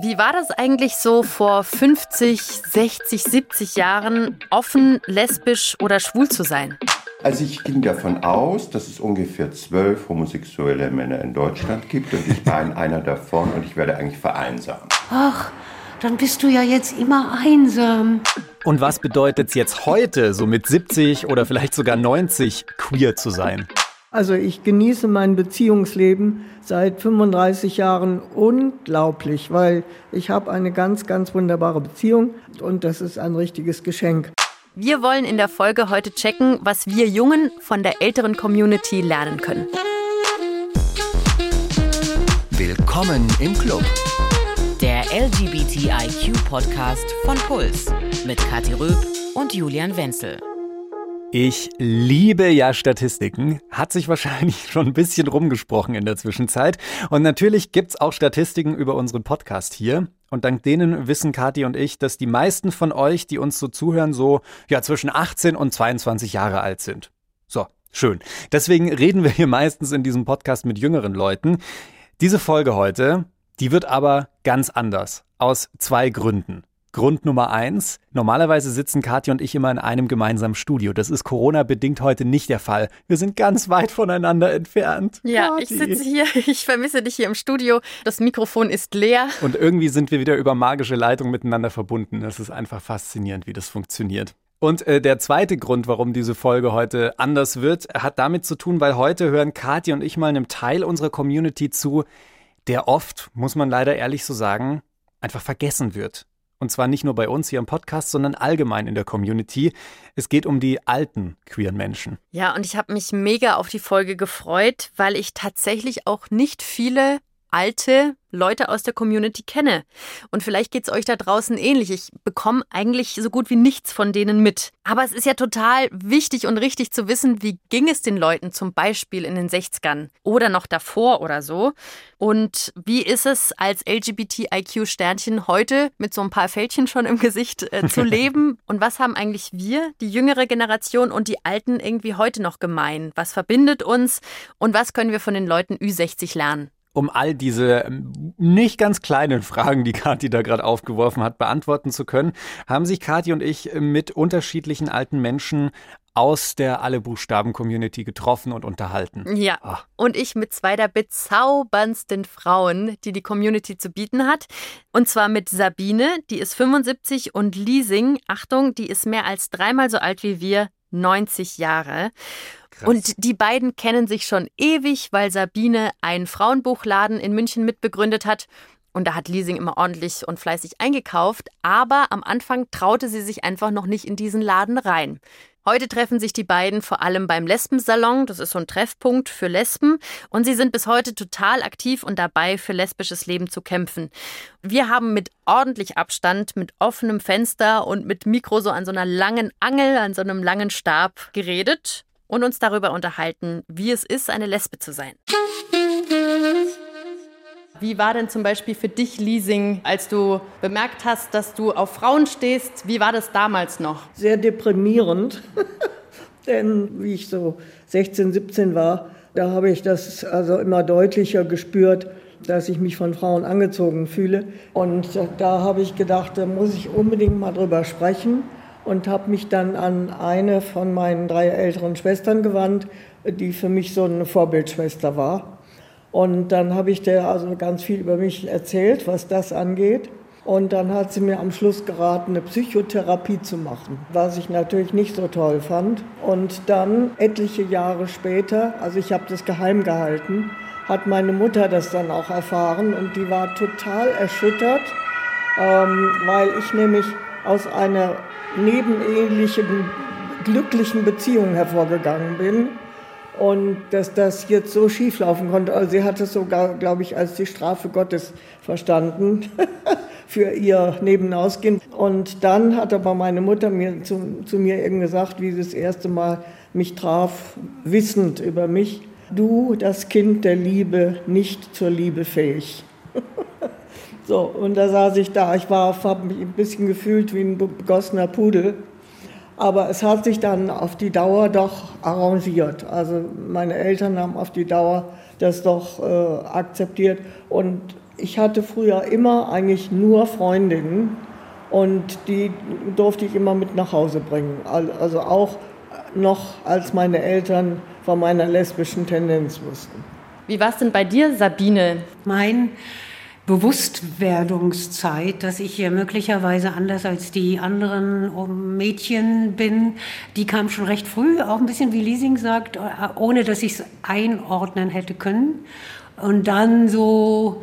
Wie war das eigentlich so vor 50, 60, 70 Jahren, offen, lesbisch oder schwul zu sein? Also ich ging davon aus, dass es ungefähr zwölf homosexuelle Männer in Deutschland gibt und ich war einer davon und ich werde eigentlich vereinsamt. Ach, dann bist du ja jetzt immer einsam. Und was bedeutet es jetzt heute, so mit 70 oder vielleicht sogar 90, queer zu sein? Also ich genieße mein Beziehungsleben seit 35 Jahren unglaublich, weil ich habe eine ganz, ganz wunderbare Beziehung und das ist ein richtiges Geschenk. Wir wollen in der Folge heute checken, was wir Jungen von der älteren Community lernen können. Willkommen im Club. Der LGBTIQ-Podcast von Puls mit Kathi Röb und Julian Wenzel. Ich liebe ja Statistiken. Hat sich wahrscheinlich schon ein bisschen rumgesprochen in der Zwischenzeit. Und natürlich gibt's auch Statistiken über unseren Podcast hier. Und dank denen wissen Kathi und ich, dass die meisten von euch, die uns so zuhören, so ja zwischen 18 und 22 Jahre alt sind. So, schön. Deswegen reden wir hier meistens in diesem Podcast mit jüngeren Leuten. Diese Folge heute, die wird aber ganz anders. Aus zwei Gründen. Grund Nummer eins. Normalerweise sitzen Katja und ich immer in einem gemeinsamen Studio. Das ist Corona-bedingt heute nicht der Fall. Wir sind ganz weit voneinander entfernt. Ja, Kathi. ich sitze hier. Ich vermisse dich hier im Studio. Das Mikrofon ist leer. Und irgendwie sind wir wieder über magische Leitung miteinander verbunden. Das ist einfach faszinierend, wie das funktioniert. Und äh, der zweite Grund, warum diese Folge heute anders wird, hat damit zu tun, weil heute hören Katja und ich mal einem Teil unserer Community zu, der oft, muss man leider ehrlich so sagen, einfach vergessen wird. Und zwar nicht nur bei uns hier im Podcast, sondern allgemein in der Community. Es geht um die alten queeren Menschen. Ja, und ich habe mich mega auf die Folge gefreut, weil ich tatsächlich auch nicht viele alte Leute aus der Community kenne. Und vielleicht geht es euch da draußen ähnlich. Ich bekomme eigentlich so gut wie nichts von denen mit. Aber es ist ja total wichtig und richtig zu wissen, wie ging es den Leuten zum Beispiel in den 60ern oder noch davor oder so. Und wie ist es als LGBTIQ-Sternchen heute mit so ein paar Fältchen schon im Gesicht äh, zu leben? Und was haben eigentlich wir, die jüngere Generation und die Alten irgendwie heute noch gemein? Was verbindet uns und was können wir von den Leuten Ü60 lernen? Um all diese ähm, nicht ganz kleinen Fragen, die Kathi da gerade aufgeworfen hat, beantworten zu können, haben sich Kathi und ich äh, mit unterschiedlichen alten Menschen aus der Alle-Buchstaben-Community getroffen und unterhalten. Ja, Ach. und ich mit zwei der bezauberndsten Frauen, die die Community zu bieten hat. Und zwar mit Sabine, die ist 75, und Liesing, Achtung, die ist mehr als dreimal so alt wie wir, 90 Jahre. Krass. Und die beiden kennen sich schon ewig, weil Sabine einen Frauenbuchladen in München mitbegründet hat. Und da hat Leasing immer ordentlich und fleißig eingekauft. Aber am Anfang traute sie sich einfach noch nicht in diesen Laden rein. Heute treffen sich die beiden vor allem beim Lesbensalon. Das ist so ein Treffpunkt für Lesben. Und sie sind bis heute total aktiv und dabei, für lesbisches Leben zu kämpfen. Wir haben mit ordentlich Abstand, mit offenem Fenster und mit Mikro so an so einer langen Angel, an so einem langen Stab geredet und uns darüber unterhalten, wie es ist, eine Lesbe zu sein. Wie war denn zum Beispiel für dich Leasing, als du bemerkt hast, dass du auf Frauen stehst? Wie war das damals noch? Sehr deprimierend. Denn wie ich so 16, 17 war, da habe ich das also immer deutlicher gespürt, dass ich mich von Frauen angezogen fühle. Und da habe ich gedacht, da muss ich unbedingt mal drüber sprechen und habe mich dann an eine von meinen drei älteren Schwestern gewandt, die für mich so eine Vorbildschwester war. Und dann habe ich der also ganz viel über mich erzählt, was das angeht. Und dann hat sie mir am Schluss geraten, eine Psychotherapie zu machen, was ich natürlich nicht so toll fand. Und dann, etliche Jahre später, also ich habe das geheim gehalten, hat meine Mutter das dann auch erfahren und die war total erschüttert, ähm, weil ich nämlich aus einer nebenehelichen, glücklichen Beziehung hervorgegangen bin. Und dass das jetzt so schief laufen konnte. Also sie hat es sogar, glaube ich, als die Strafe Gottes verstanden für ihr Nebenausgehen. Und dann hat aber meine Mutter mir zu, zu mir eben gesagt, wie sie das erste Mal mich traf, wissend über mich, du, das Kind der Liebe, nicht zur Liebe fähig. So, und da saß ich da. Ich war, habe mich ein bisschen gefühlt wie ein begossener Pudel. Aber es hat sich dann auf die Dauer doch arrangiert. Also meine Eltern haben auf die Dauer das doch äh, akzeptiert. Und Ich hatte früher immer eigentlich nur Freundinnen und die durfte ich immer mit nach Hause bringen. Also auch noch als meine Eltern von meiner lesbischen Tendenz wussten. Wie war es denn bei dir, Sabine? Mein Bewusstwerdungszeit, dass ich hier möglicherweise anders als die anderen Mädchen bin, die kam schon recht früh, auch ein bisschen wie Leasing sagt, ohne dass ich es einordnen hätte können. Und dann so,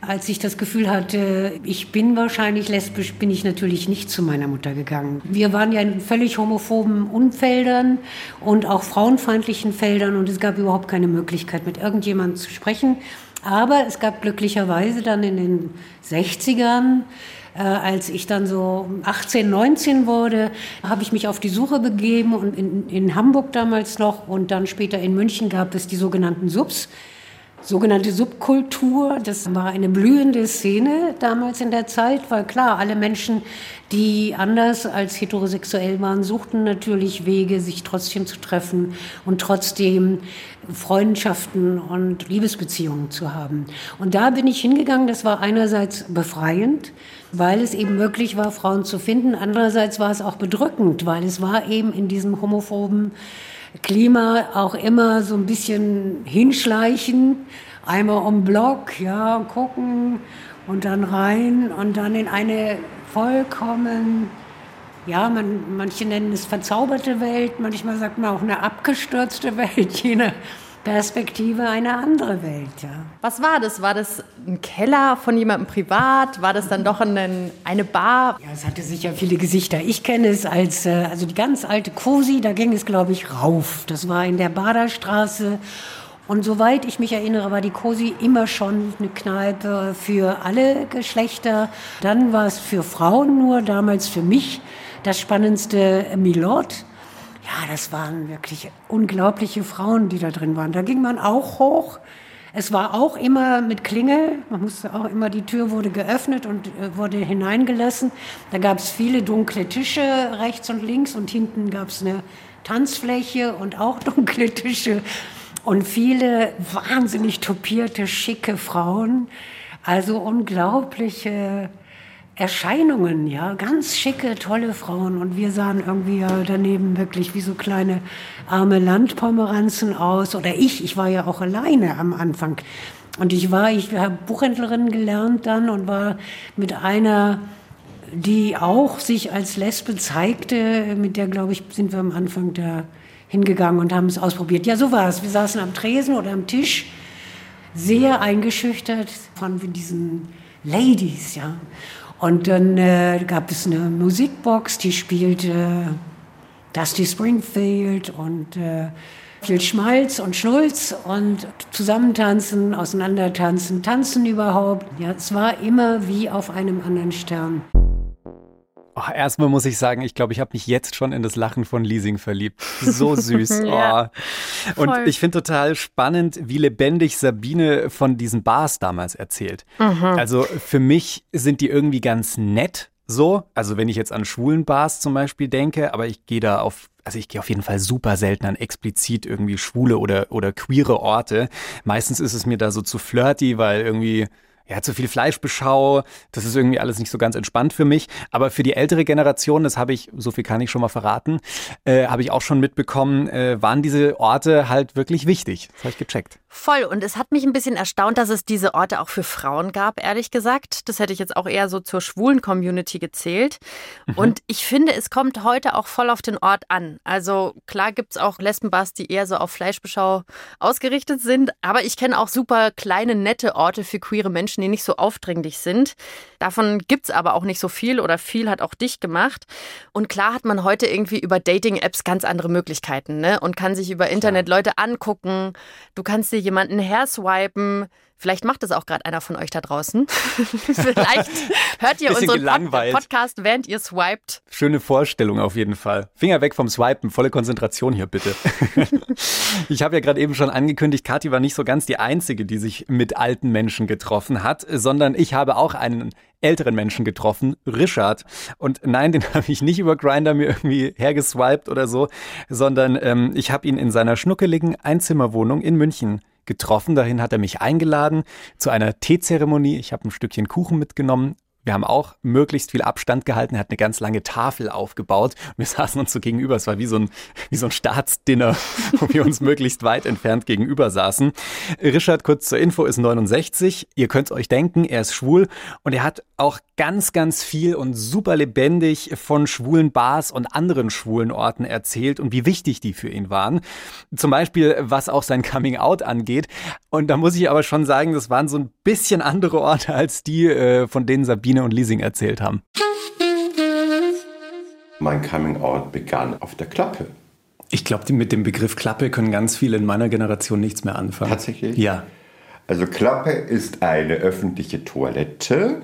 als ich das Gefühl hatte, ich bin wahrscheinlich lesbisch, bin ich natürlich nicht zu meiner Mutter gegangen. Wir waren ja in völlig homophoben Umfeldern und auch frauenfeindlichen Feldern und es gab überhaupt keine Möglichkeit, mit irgendjemandem zu sprechen. Aber es gab glücklicherweise dann in den 60ern, äh, als ich dann so 18, 19 wurde, habe ich mich auf die Suche begeben und in, in Hamburg damals noch und dann später in München gab es die sogenannten Subs sogenannte Subkultur. Das war eine blühende Szene damals in der Zeit, weil klar, alle Menschen, die anders als heterosexuell waren, suchten natürlich Wege, sich trotzdem zu treffen und trotzdem Freundschaften und Liebesbeziehungen zu haben. Und da bin ich hingegangen, das war einerseits befreiend, weil es eben möglich war, Frauen zu finden. Andererseits war es auch bedrückend, weil es war eben in diesem homophoben Klima auch immer so ein bisschen hinschleichen, einmal um Block, ja, gucken und dann rein und dann in eine vollkommen, ja, man, manche nennen es verzauberte Welt, manchmal sagt man auch eine abgestürzte Welt, je nach Perspektive eine andere Welt, ja. Was war das? War das ein Keller von jemandem privat? War das dann doch ein, eine Bar? Ja, es hatte sicher viele Gesichter. Ich kenne es als, äh, also die ganz alte Cosi, da ging es, glaube ich, rauf. Das war in der Baderstraße. Und soweit ich mich erinnere, war die Cosi immer schon eine Kneipe für alle Geschlechter. Dann war es für Frauen nur, damals für mich das spannendste Milord ja, das waren wirklich unglaubliche Frauen, die da drin waren. Da ging man auch hoch. Es war auch immer mit Klingel. Man musste auch immer, die Tür wurde geöffnet und äh, wurde hineingelassen. Da gab es viele dunkle Tische rechts und links und hinten gab es eine Tanzfläche und auch dunkle Tische und viele wahnsinnig topierte, schicke Frauen. Also unglaubliche Erscheinungen, ja, ganz schicke, tolle Frauen und wir sahen irgendwie ja daneben wirklich wie so kleine arme Landpomeranzen aus oder ich, ich war ja auch alleine am Anfang und ich war, ich habe Buchhändlerin gelernt dann und war mit einer, die auch sich als Lesbe zeigte, mit der glaube ich sind wir am Anfang da hingegangen und haben es ausprobiert. Ja, so war es. Wir saßen am Tresen oder am Tisch, sehr eingeschüchtert von diesen Ladies, ja. Und dann äh, gab es eine Musikbox, die spielte äh, Dusty Springfield und äh, viel Schmalz und Schnulz und zusammentanzen, auseinandertanzen, tanzen überhaupt. Ja, es war immer wie auf einem anderen Stern. Oh, erstmal muss ich sagen, ich glaube, ich habe mich jetzt schon in das Lachen von Leasing verliebt. So süß. ja, oh. Und ich finde total spannend, wie lebendig Sabine von diesen Bars damals erzählt. Mhm. Also für mich sind die irgendwie ganz nett. So, also wenn ich jetzt an schwulen Bars zum Beispiel denke, aber ich gehe da auf also ich gehe auf jeden Fall super selten an explizit irgendwie schwule oder, oder queere Orte. Meistens ist es mir da so zu flirty, weil irgendwie ja, zu viel Fleischbeschau, das ist irgendwie alles nicht so ganz entspannt für mich. Aber für die ältere Generation, das habe ich, so viel kann ich schon mal verraten, äh, habe ich auch schon mitbekommen, äh, waren diese Orte halt wirklich wichtig. Das habe ich gecheckt. Voll. Und es hat mich ein bisschen erstaunt, dass es diese Orte auch für Frauen gab, ehrlich gesagt. Das hätte ich jetzt auch eher so zur schwulen Community gezählt. Mhm. Und ich finde, es kommt heute auch voll auf den Ort an. Also klar gibt es auch Lesbenbars, die eher so auf Fleischbeschau ausgerichtet sind. Aber ich kenne auch super kleine, nette Orte für queere Menschen, die nicht so aufdringlich sind. Davon gibt es aber auch nicht so viel oder viel hat auch dich gemacht. Und klar hat man heute irgendwie über Dating-Apps ganz andere Möglichkeiten ne? und kann sich über Internet Leute angucken. Du kannst dir jemanden herswipen. Vielleicht macht es auch gerade einer von euch da draußen. Vielleicht hört ihr unseren gelangweilt. Podcast, während ihr swiped. Schöne Vorstellung auf jeden Fall. Finger weg vom Swipen, volle Konzentration hier bitte. ich habe ja gerade eben schon angekündigt, Kathi war nicht so ganz die Einzige, die sich mit alten Menschen getroffen hat, sondern ich habe auch einen älteren Menschen getroffen, Richard. Und nein, den habe ich nicht über Grinder mir irgendwie hergeswiped oder so, sondern ähm, ich habe ihn in seiner schnuckeligen Einzimmerwohnung in München getroffen. Dahin hat er mich eingeladen zu einer Teezeremonie. Ich habe ein Stückchen Kuchen mitgenommen wir haben auch möglichst viel Abstand gehalten. Er hat eine ganz lange Tafel aufgebaut. Wir saßen uns so gegenüber. Es war wie so ein, wie so ein Staatsdinner, wo wir uns möglichst weit entfernt gegenüber saßen. Richard, kurz zur Info, ist 69. Ihr könnt euch denken, er ist schwul und er hat auch ganz, ganz viel und super lebendig von schwulen Bars und anderen schwulen Orten erzählt und wie wichtig die für ihn waren. Zum Beispiel, was auch sein Coming Out angeht. Und da muss ich aber schon sagen, das waren so ein bisschen andere Orte als die, äh, von denen Sabine Sabine und Leasing erzählt haben. Mein Coming Out begann auf der Klappe. Ich glaube, mit dem Begriff Klappe können ganz viele in meiner Generation nichts mehr anfangen. Tatsächlich? Ja. Also Klappe ist eine öffentliche Toilette,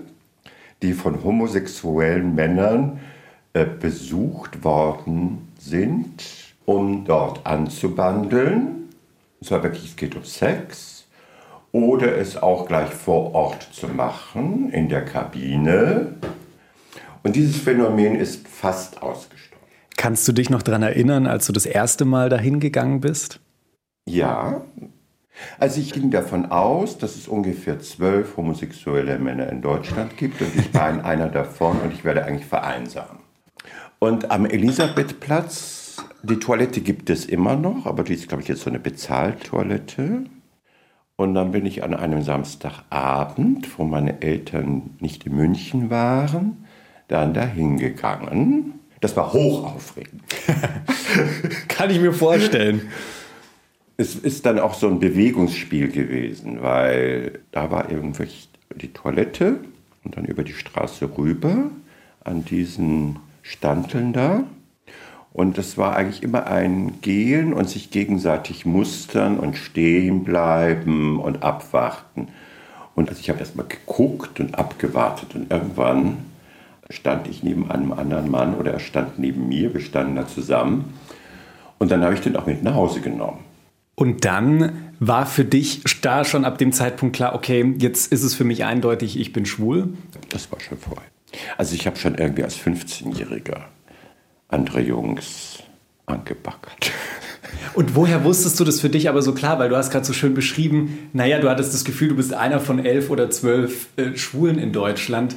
die von homosexuellen Männern äh, besucht worden sind, um dort anzubandeln. Es war wirklich, es geht um Sex oder es auch gleich vor Ort zu machen, in der Kabine. Und dieses Phänomen ist fast ausgestorben. Kannst du dich noch daran erinnern, als du das erste Mal dahin gegangen bist? Ja. Also ich ging davon aus, dass es ungefähr zwölf homosexuelle Männer in Deutschland gibt und ich war einer davon und ich werde eigentlich vereinsamen. Und am Elisabethplatz, die Toilette gibt es immer noch, aber die ist, glaube ich, jetzt so eine Bezahltoilette. Und dann bin ich an einem Samstagabend, wo meine Eltern nicht in München waren, dann dahin gegangen. Das war hochaufregend. Kann ich mir vorstellen. Es ist dann auch so ein Bewegungsspiel gewesen, weil da war irgendwie die Toilette und dann über die Straße rüber an diesen Standeln da. Und das war eigentlich immer ein Gehen und sich gegenseitig mustern und stehen bleiben und abwarten. Und also ich habe erstmal geguckt und abgewartet und irgendwann stand ich neben einem anderen Mann oder er stand neben mir, wir standen da zusammen. Und dann habe ich den auch mit nach Hause genommen. Und dann war für dich da schon ab dem Zeitpunkt klar, okay, jetzt ist es für mich eindeutig, ich bin schwul? Das war schon vorher. Also ich habe schon irgendwie als 15-Jähriger andere Jungs angebackert. Und woher wusstest du das für dich aber so klar? Weil du hast gerade so schön beschrieben, naja, du hattest das Gefühl, du bist einer von elf oder zwölf äh, Schwulen in Deutschland.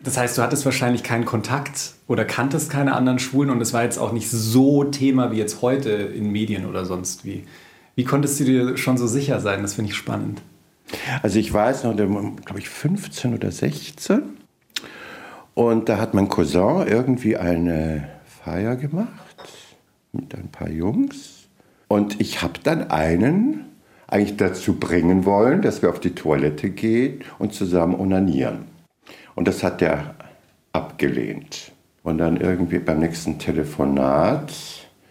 Das heißt, du hattest wahrscheinlich keinen Kontakt oder kanntest keine anderen Schwulen und es war jetzt auch nicht so Thema wie jetzt heute in Medien oder sonst wie. Wie konntest du dir schon so sicher sein? Das finde ich spannend. Also ich weiß noch, glaube ich, 15 oder 16. Und da hat mein Cousin irgendwie eine Feier gemacht mit ein paar Jungs. Und ich habe dann einen eigentlich dazu bringen wollen, dass wir auf die Toilette gehen und zusammen onanieren. Und das hat der abgelehnt. Und dann irgendwie beim nächsten Telefonat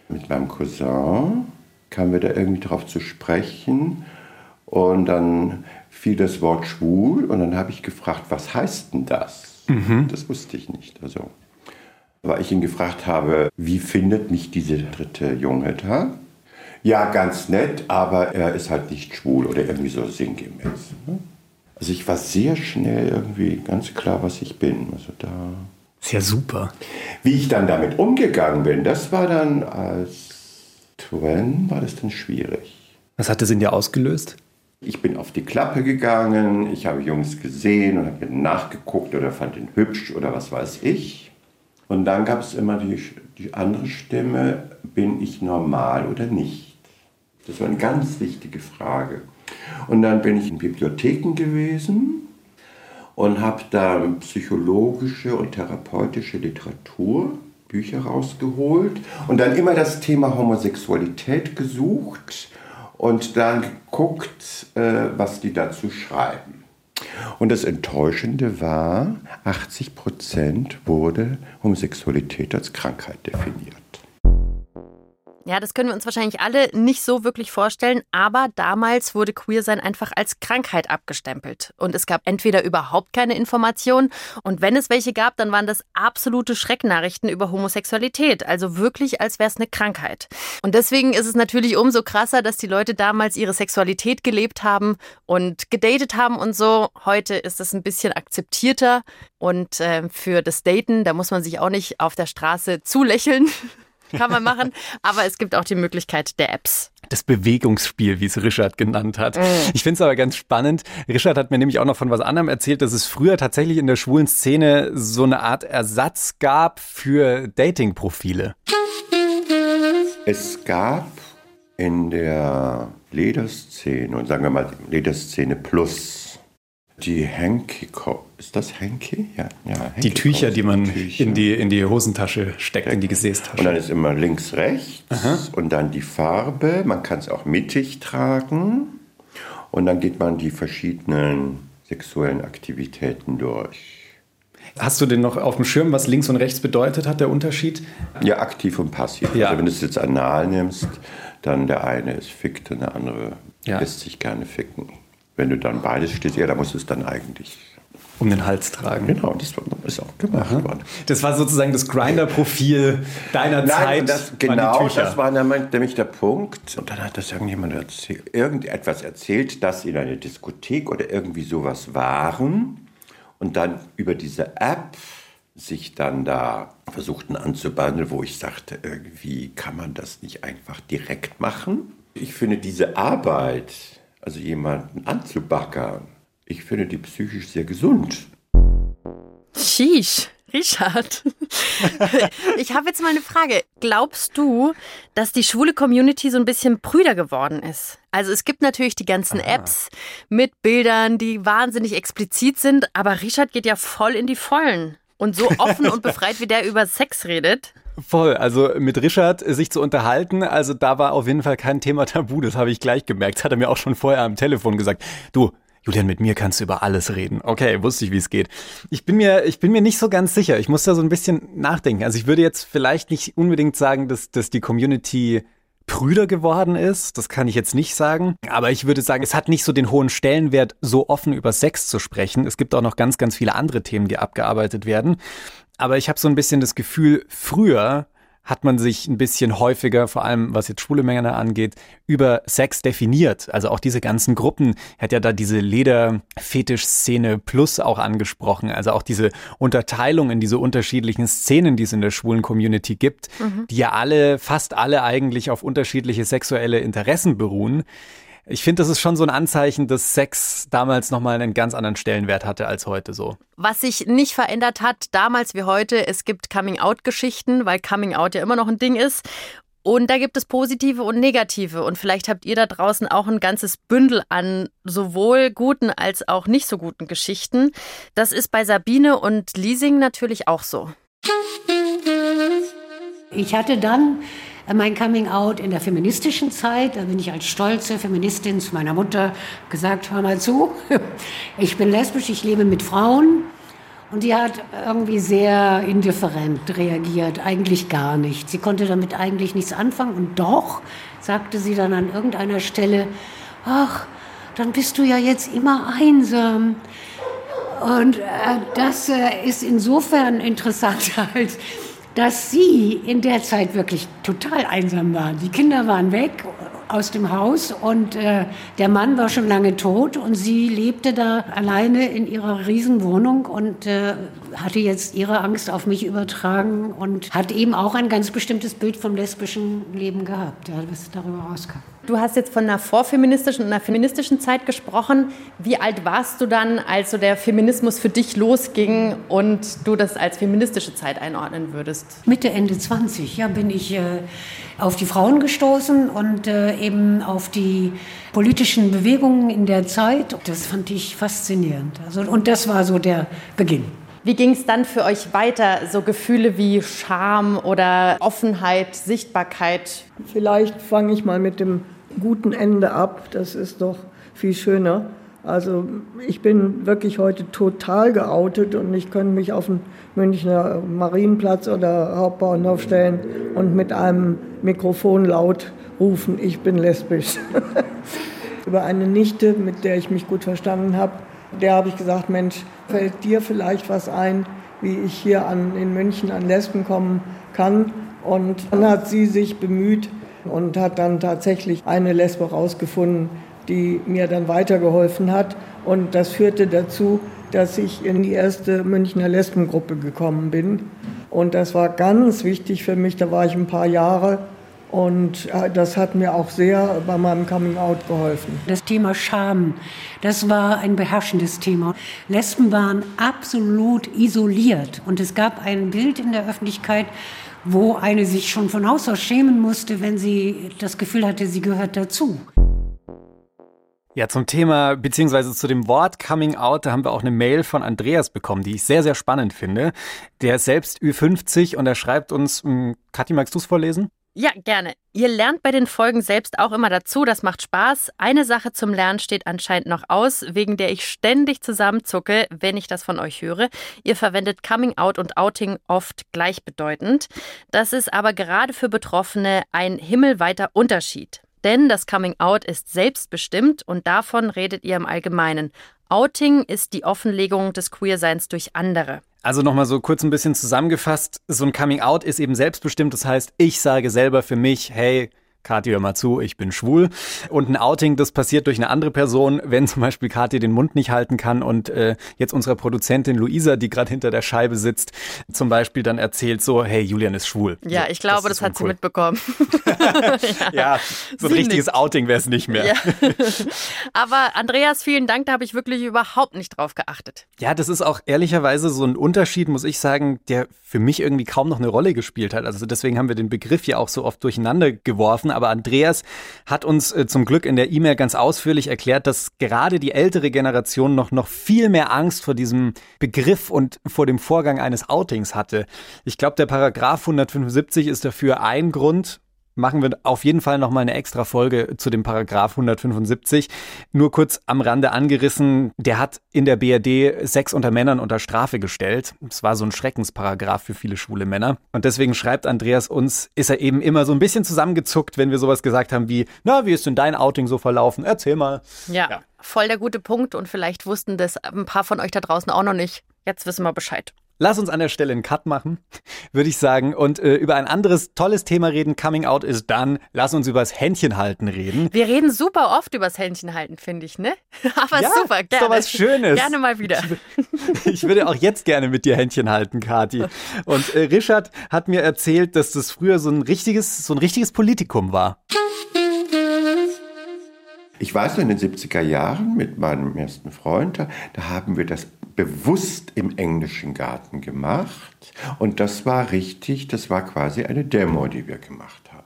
mit meinem Cousin kamen wir da irgendwie drauf zu sprechen. Und dann fiel das Wort schwul und dann habe ich gefragt, was heißt denn das? Mhm. Das wusste ich nicht. Also weil ich ihn gefragt habe, wie findet mich diese dritte Junge da? Ja, ganz nett, aber er ist halt nicht schwul oder irgendwie so sinngemäß. Ne? Also ich war sehr schnell irgendwie ganz klar, was ich bin. Also da. Ist ja super. Wie ich dann damit umgegangen bin, das war dann als Twen, war das dann schwierig. Was hat das in dir ausgelöst? Ich bin auf die Klappe gegangen, ich habe Jungs gesehen und habe mir nachgeguckt oder fand ihn hübsch oder was weiß ich. Und dann gab es immer die, die andere Stimme, bin ich normal oder nicht? Das war eine ganz wichtige Frage. Und dann bin ich in Bibliotheken gewesen und habe da psychologische und therapeutische Literatur, Bücher rausgeholt und dann immer das Thema Homosexualität gesucht und dann geguckt, äh, was die dazu schreiben. Und das Enttäuschende war, 80 Prozent wurde Homosexualität als Krankheit definiert. Ja, das können wir uns wahrscheinlich alle nicht so wirklich vorstellen, aber damals wurde Queersein einfach als Krankheit abgestempelt. Und es gab entweder überhaupt keine Informationen und wenn es welche gab, dann waren das absolute Schrecknachrichten über Homosexualität, also wirklich als wäre es eine Krankheit. Und deswegen ist es natürlich umso krasser, dass die Leute damals ihre Sexualität gelebt haben und gedatet haben und so. Heute ist es ein bisschen akzeptierter und äh, für das Daten, da muss man sich auch nicht auf der Straße zulächeln. Kann man machen. Aber es gibt auch die Möglichkeit der Apps. das Bewegungsspiel, wie es Richard genannt hat. Mhm. Ich finde es aber ganz spannend. Richard hat mir nämlich auch noch von was anderem erzählt, dass es früher tatsächlich in der schwulen Szene so eine Art Ersatz gab für Dating-Profile. Es gab in der Lederszene und sagen wir mal Lederszene Plus die Hanky, ist das Hanky? Ja, ja Hanky Die Tücher, die man Tücher. In, die, in die Hosentasche steckt, in die Gesäßtasche. Und dann ist immer links, rechts Aha. und dann die Farbe. Man kann es auch mittig tragen. Und dann geht man die verschiedenen sexuellen Aktivitäten durch. Hast du denn noch auf dem Schirm, was links und rechts bedeutet hat, der Unterschied? Ja, aktiv und passiv. Ja. Also wenn du es jetzt anal nimmst, dann der eine ist fickt und der andere ja. lässt sich gerne ficken. Wenn du dann beides stehst, ja, da musst du es dann eigentlich um den Hals tragen. Genau, das ist auch gemacht Aha. worden. Das war sozusagen das Grinder-Profil deiner Nein, Zeit. Das, genau, das war nämlich der Punkt. Und dann hat das irgendjemand erzählt, irgendetwas erzählt, dass sie in einer Diskothek oder irgendwie sowas waren und dann über diese App sich dann da versuchten anzubandeln, wo ich sagte, irgendwie kann man das nicht einfach direkt machen. Ich finde diese Arbeit, also jemanden anzubackern, ich finde die psychisch sehr gesund. Sheesh. Richard, ich habe jetzt mal eine Frage. Glaubst du, dass die schwule Community so ein bisschen prüder geworden ist? Also es gibt natürlich die ganzen Aha. Apps mit Bildern, die wahnsinnig explizit sind, aber Richard geht ja voll in die Vollen. Und so offen und befreit, wie der über Sex redet. Voll, also mit Richard sich zu unterhalten, also da war auf jeden Fall kein Thema tabu, das habe ich gleich gemerkt. Das hat er mir auch schon vorher am Telefon gesagt. Du, Julian, mit mir kannst du über alles reden. Okay, wusste ich, wie es geht. Ich bin mir, ich bin mir nicht so ganz sicher. Ich muss da so ein bisschen nachdenken. Also ich würde jetzt vielleicht nicht unbedingt sagen, dass, dass die Community prüder geworden ist. Das kann ich jetzt nicht sagen. Aber ich würde sagen, es hat nicht so den hohen Stellenwert, so offen über Sex zu sprechen. Es gibt auch noch ganz, ganz viele andere Themen, die abgearbeitet werden. Aber ich habe so ein bisschen das Gefühl, früher hat man sich ein bisschen häufiger, vor allem was jetzt schwule Männer angeht, über Sex definiert. Also auch diese ganzen Gruppen, hat ja da diese Lederfetisch-Szene plus auch angesprochen. Also auch diese Unterteilung in diese unterschiedlichen Szenen, die es in der schwulen Community gibt, mhm. die ja alle, fast alle eigentlich auf unterschiedliche sexuelle Interessen beruhen. Ich finde, das ist schon so ein Anzeichen, dass Sex damals nochmal einen ganz anderen Stellenwert hatte als heute so. Was sich nicht verändert hat, damals wie heute, es gibt Coming-out-Geschichten, weil Coming-out ja immer noch ein Ding ist. Und da gibt es positive und negative. Und vielleicht habt ihr da draußen auch ein ganzes Bündel an sowohl guten als auch nicht so guten Geschichten. Das ist bei Sabine und Leasing natürlich auch so. Ich hatte dann mein Coming Out in der feministischen Zeit. Da bin ich als stolze Feministin zu meiner Mutter gesagt, hör mal zu, ich bin lesbisch, ich lebe mit Frauen. Und die hat irgendwie sehr indifferent reagiert, eigentlich gar nicht. Sie konnte damit eigentlich nichts anfangen. Und doch sagte sie dann an irgendeiner Stelle, ach, dann bist du ja jetzt immer einsam. Und äh, das äh, ist insofern interessant, als dass sie in der Zeit wirklich total einsam war. Die Kinder waren weg aus dem Haus und äh, der Mann war schon lange tot und sie lebte da alleine in ihrer Riesenwohnung und äh, hatte jetzt ihre Angst auf mich übertragen und hat eben auch ein ganz bestimmtes Bild vom lesbischen Leben gehabt, ja, was darüber rauskam. Du hast jetzt von einer vorfeministischen und einer feministischen Zeit gesprochen. Wie alt warst du dann, als so der Feminismus für dich losging und du das als feministische Zeit einordnen würdest? Mitte, Ende 20, ja, bin ich äh, auf die Frauen gestoßen und äh, eben auf die politischen Bewegungen in der Zeit. Das fand ich faszinierend. Also, und das war so der Beginn. Wie ging es dann für euch weiter? So Gefühle wie Scham oder Offenheit, Sichtbarkeit? Vielleicht fange ich mal mit dem guten Ende ab. Das ist doch viel schöner. Also ich bin wirklich heute total geoutet und ich könnte mich auf den Münchner Marienplatz oder Hauptbahnhof stellen und mit einem Mikrofon laut rufen, ich bin lesbisch. Über eine Nichte, mit der ich mich gut verstanden habe, der habe ich gesagt, Mensch, fällt dir vielleicht was ein, wie ich hier an, in München an Lesben kommen kann? Und dann hat sie sich bemüht, und hat dann tatsächlich eine Lesbe rausgefunden, die mir dann weitergeholfen hat. Und das führte dazu, dass ich in die erste Münchner Lesbengruppe gekommen bin. Und das war ganz wichtig für mich. Da war ich ein paar Jahre Und äh, das hat mir auch sehr bei meinem Coming Out geholfen. Das Thema Scham, das war ein beherrschendes Thema. Lesben waren absolut isoliert und es gab ein Bild in der Öffentlichkeit, wo eine sich schon von Haus aus schämen musste, wenn sie das Gefühl hatte, sie gehört dazu. Ja, zum Thema beziehungsweise zu dem Wort Coming Out, da haben wir auch eine Mail von Andreas bekommen, die ich sehr, sehr spannend finde. Der ist selbst Ü50 und er schreibt uns, hm, Kathi, magst du es vorlesen? Ja, gerne. Ihr lernt bei den Folgen selbst auch immer dazu, das macht Spaß. Eine Sache zum Lernen steht anscheinend noch aus, wegen der ich ständig zusammenzucke, wenn ich das von euch höre. Ihr verwendet Coming Out und Outing oft gleichbedeutend. Das ist aber gerade für Betroffene ein himmelweiter Unterschied. Denn das Coming Out ist selbstbestimmt und davon redet ihr im Allgemeinen. Outing ist die Offenlegung des Queerseins durch andere. Also nochmal so kurz ein bisschen zusammengefasst, so ein Coming Out ist eben selbstbestimmt, das heißt, ich sage selber für mich, hey, Kathi, hör mal zu, ich bin schwul. Und ein Outing, das passiert durch eine andere Person, wenn zum Beispiel Kathi den Mund nicht halten kann und äh, jetzt unserer Produzentin Luisa, die gerade hinter der Scheibe sitzt, zum Beispiel dann erzählt so, hey, Julian ist schwul. Ja, so, ich glaube, das, das hat uncool. sie mitbekommen. ja. ja, so ein richtiges nicht. Outing wäre es nicht mehr. Ja. Aber Andreas, vielen Dank, da habe ich wirklich überhaupt nicht drauf geachtet. Ja, das ist auch ehrlicherweise so ein Unterschied, muss ich sagen, der für mich irgendwie kaum noch eine Rolle gespielt hat. Also deswegen haben wir den Begriff ja auch so oft durcheinander geworfen aber Andreas hat uns äh, zum Glück in der E-Mail ganz ausführlich erklärt, dass gerade die ältere Generation noch, noch viel mehr Angst vor diesem Begriff und vor dem Vorgang eines Outings hatte. Ich glaube, der Paragraph 175 ist dafür ein Grund, machen wir auf jeden Fall nochmal eine extra Folge zu dem Paragraph 175. Nur kurz am Rande angerissen, der hat in der BRD Sex unter Männern unter Strafe gestellt. Es war so ein Schreckensparagraph für viele schwule Männer. Und deswegen schreibt Andreas uns, ist er eben immer so ein bisschen zusammengezuckt, wenn wir sowas gesagt haben wie, na, wie ist denn dein Outing so verlaufen? Erzähl mal. ja. ja. voll der gute Punkt und vielleicht wussten das ein paar von euch da draußen auch noch nicht. Jetzt wissen wir Bescheid. Lass uns an der Stelle einen Cut machen, würde ich sagen, und äh, über ein anderes tolles Thema reden. Coming Out ist done. Lass uns übers Händchenhalten reden. Wir reden super oft übers Händchenhalten, finde ich, ne? Aber ja, super, gerne. Ist doch was Schönes. Gerne mal wieder. Ich, ich würde auch jetzt gerne mit dir Händchen halten, Kati. Und äh, Richard hat mir erzählt, dass das früher so ein richtiges, so ein richtiges Politikum war. Ich weiß in den 70er Jahren mit meinem ersten Freund, da haben wir das bewusst im englischen Garten gemacht. Und das war richtig, das war quasi eine Demo, die wir gemacht haben.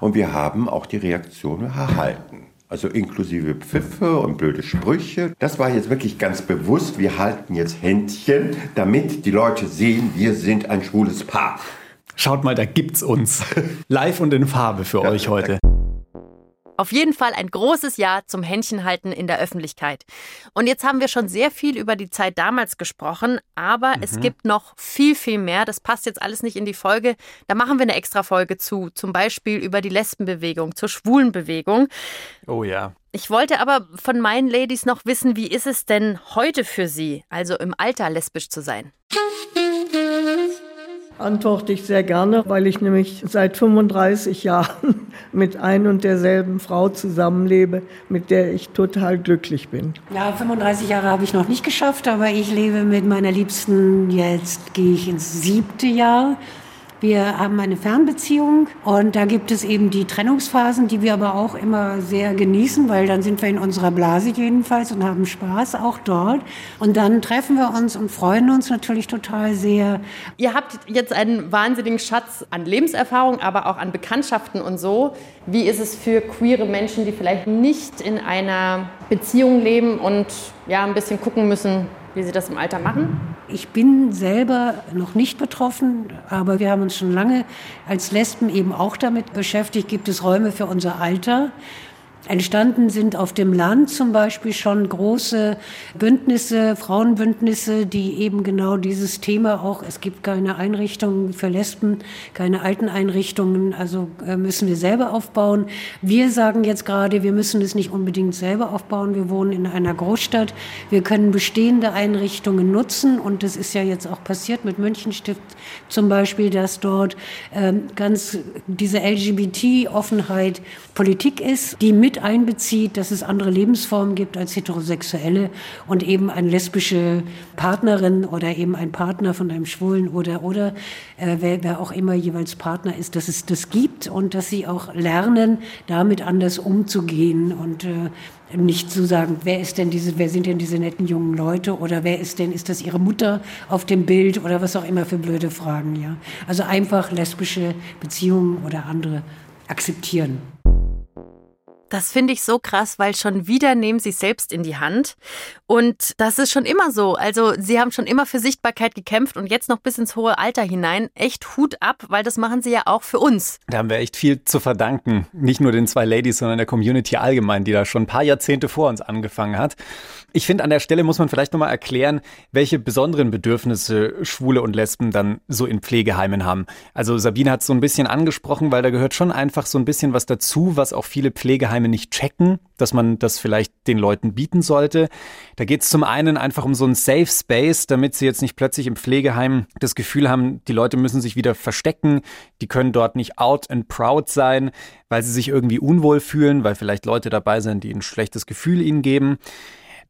Und wir haben auch die Reaktion erhalten. Also inklusive Pfiffe und blöde Sprüche. Das war jetzt wirklich ganz bewusst. Wir halten jetzt Händchen, damit die Leute sehen, wir sind ein schwules Paar. Schaut mal, da gibt's uns. Live und in Farbe für ja, euch heute. Auf jeden Fall ein großes Ja zum Händchenhalten in der Öffentlichkeit. Und jetzt haben wir schon sehr viel über die Zeit damals gesprochen, aber mhm. es gibt noch viel, viel mehr. Das passt jetzt alles nicht in die Folge. Da machen wir eine extra Folge zu, zum Beispiel über die Lesbenbewegung, zur Schwulenbewegung. Oh ja. Ich wollte aber von meinen Ladies noch wissen, wie ist es denn heute für Sie, also im Alter lesbisch zu sein? Antworte ich sehr gerne, weil ich nämlich seit 35 Jahren mit ein und derselben Frau zusammenlebe, mit der ich total glücklich bin. Ja, 35 Jahre habe ich noch nicht geschafft, aber ich lebe mit meiner Liebsten, jetzt gehe ich ins siebte Jahr. Wir haben eine Fernbeziehung und da gibt es eben die Trennungsphasen, die wir aber auch immer sehr genießen, weil dann sind wir in unserer Blase jedenfalls und haben Spaß auch dort. Und dann treffen wir uns und freuen uns natürlich total sehr. Ihr habt jetzt einen wahnsinnigen Schatz an Lebenserfahrung, aber auch an Bekanntschaften und so. Wie ist es für queere Menschen, die vielleicht nicht in einer Beziehung leben und ja ein bisschen gucken müssen, wie Sie das im Alter machen? Ich bin selber noch nicht betroffen, aber wir haben uns schon lange als Lesben eben auch damit beschäftigt, gibt es Räume für unser Alter. Entstanden sind auf dem Land zum Beispiel schon große Bündnisse, Frauenbündnisse, die eben genau dieses Thema auch, es gibt keine Einrichtungen für Lesben, keine alten Einrichtungen, also äh, müssen wir selber aufbauen. Wir sagen jetzt gerade, wir müssen es nicht unbedingt selber aufbauen, wir wohnen in einer Großstadt, wir können bestehende Einrichtungen nutzen und das ist ja jetzt auch passiert mit Münchenstift zum Beispiel, dass dort ähm, ganz diese LGBT-Offenheit Politik ist, die mit mit einbezieht, dass es andere Lebensformen gibt als heterosexuelle und eben eine lesbische Partnerin oder eben ein Partner von einem Schwulen oder oder äh, wer, wer auch immer jeweils Partner ist, dass es das gibt und dass sie auch lernen, damit anders umzugehen und äh, nicht zu sagen, wer ist denn diese, wer sind denn diese netten jungen Leute oder wer ist denn, ist das ihre Mutter auf dem Bild oder was auch immer für blöde Fragen, ja. Also einfach lesbische Beziehungen oder andere akzeptieren. Das finde ich so krass, weil schon wieder nehmen sie es selbst in die Hand. Und das ist schon immer so. Also sie haben schon immer für Sichtbarkeit gekämpft und jetzt noch bis ins hohe Alter hinein. Echt Hut ab, weil das machen sie ja auch für uns. Da haben wir echt viel zu verdanken. Nicht nur den zwei Ladies, sondern der Community allgemein, die da schon ein paar Jahrzehnte vor uns angefangen hat. Ich finde, an der Stelle muss man vielleicht nochmal erklären, welche besonderen Bedürfnisse Schwule und Lesben dann so in Pflegeheimen haben. Also Sabine hat es so ein bisschen angesprochen, weil da gehört schon einfach so ein bisschen was dazu, was auch viele Pflegeheime nicht checken, dass man das vielleicht den Leuten bieten sollte. Da geht es zum einen einfach um so ein Safe Space, damit sie jetzt nicht plötzlich im Pflegeheim das Gefühl haben, die Leute müssen sich wieder verstecken, die können dort nicht out and proud sein, weil sie sich irgendwie unwohl fühlen, weil vielleicht Leute dabei sind, die ein schlechtes Gefühl ihnen geben.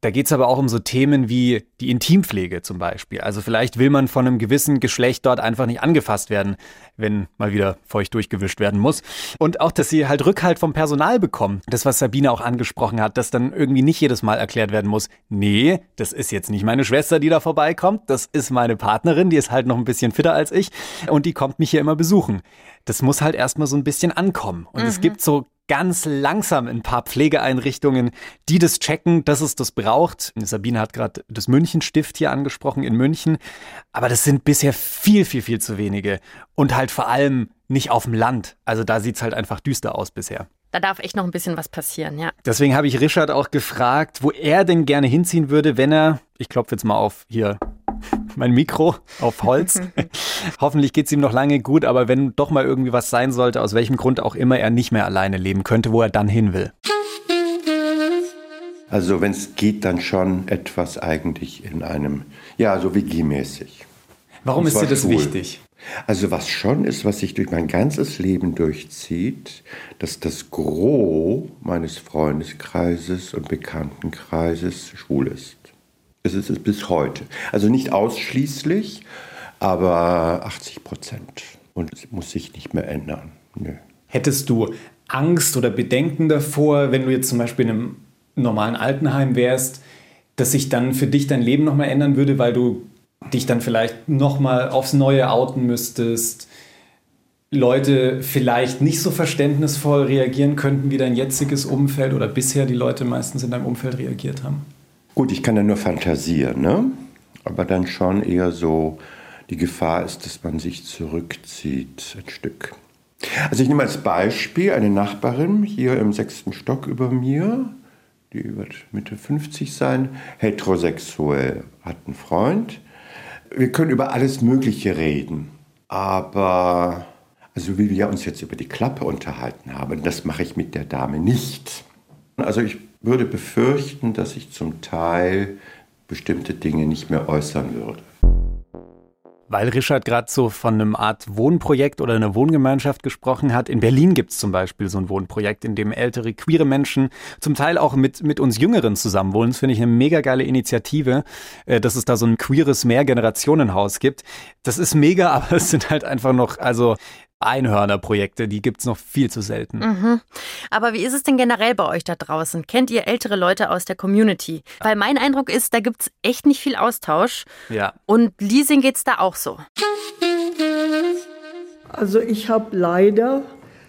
Da geht es aber auch um so Themen wie die Intimpflege zum Beispiel. Also vielleicht will man von einem gewissen Geschlecht dort einfach nicht angefasst werden, wenn mal wieder feucht durchgewischt werden muss. Und auch, dass sie halt Rückhalt vom Personal bekommen. Das, was Sabine auch angesprochen hat, dass dann irgendwie nicht jedes Mal erklärt werden muss, nee, das ist jetzt nicht meine Schwester, die da vorbeikommt, das ist meine Partnerin, die ist halt noch ein bisschen fitter als ich und die kommt mich hier immer besuchen. Das muss halt erstmal so ein bisschen ankommen. Und mhm. es gibt so ganz langsam ein paar Pflegeeinrichtungen, die das checken, dass es das braucht. Sabine hat gerade das Münchenstift hier angesprochen in München, aber das sind bisher viel, viel, viel zu wenige und halt vor allem nicht auf dem Land. Also da sieht es halt einfach düster aus bisher. Da darf echt noch ein bisschen was passieren, ja. Deswegen habe ich Richard auch gefragt, wo er denn gerne hinziehen würde, wenn er, ich klopfe jetzt mal auf hier mein Mikro auf Holz. Hoffentlich geht es ihm noch lange gut, aber wenn doch mal irgendwie was sein sollte, aus welchem Grund auch immer er nicht mehr alleine leben könnte, wo er dann hin will. Also wenn es geht, dann schon etwas eigentlich in einem, ja, so WG-mäßig. Warum ist dir das schwul. wichtig? Also was schon ist, was sich durch mein ganzes Leben durchzieht, dass das Gros meines Freundeskreises und Bekanntenkreises schwul ist. Es ist es bis heute. Also nicht ausschließlich, aber 80 Prozent. Und es muss sich nicht mehr ändern. Nö. Hättest du Angst oder Bedenken davor, wenn du jetzt zum Beispiel in einem normalen Altenheim wärst, dass sich dann für dich dein Leben nochmal ändern würde, weil du dich dann vielleicht nochmal aufs Neue outen müsstest? Leute vielleicht nicht so verständnisvoll reagieren könnten, wie dein jetziges Umfeld oder bisher die Leute meistens in deinem Umfeld reagiert haben? Gut, ich kann ja nur fantasieren, ne? aber dann schon eher so, die Gefahr ist, dass man sich zurückzieht ein Stück. Also ich nehme als Beispiel eine Nachbarin hier im sechsten Stock über mir, die wird Mitte 50 sein, heterosexuell, hat einen Freund. Wir können über alles Mögliche reden, aber also wie wir uns jetzt über die Klappe unterhalten haben, das mache ich mit der Dame nicht. Also ich würde befürchten, dass ich zum Teil bestimmte Dinge nicht mehr äußern würde. Weil Richard gerade so von einem Art Wohnprojekt oder einer Wohngemeinschaft gesprochen hat. In Berlin gibt es zum Beispiel so ein Wohnprojekt, in dem ältere queere Menschen zum Teil auch mit, mit uns Jüngeren zusammenwohnen. Das finde ich eine mega geile Initiative, äh, dass es da so ein queeres Mehrgenerationenhaus gibt. Das ist mega, aber es sind halt einfach noch, also Einhörnerprojekte, die gibt es noch viel zu selten. Mhm. Aber wie ist es denn generell bei euch da draußen? Kennt ihr ältere Leute aus der Community? Weil mein Eindruck ist, da gibt es echt nicht viel Austausch. Ja. Und Leasing geht es da auch so. Also ich habe leider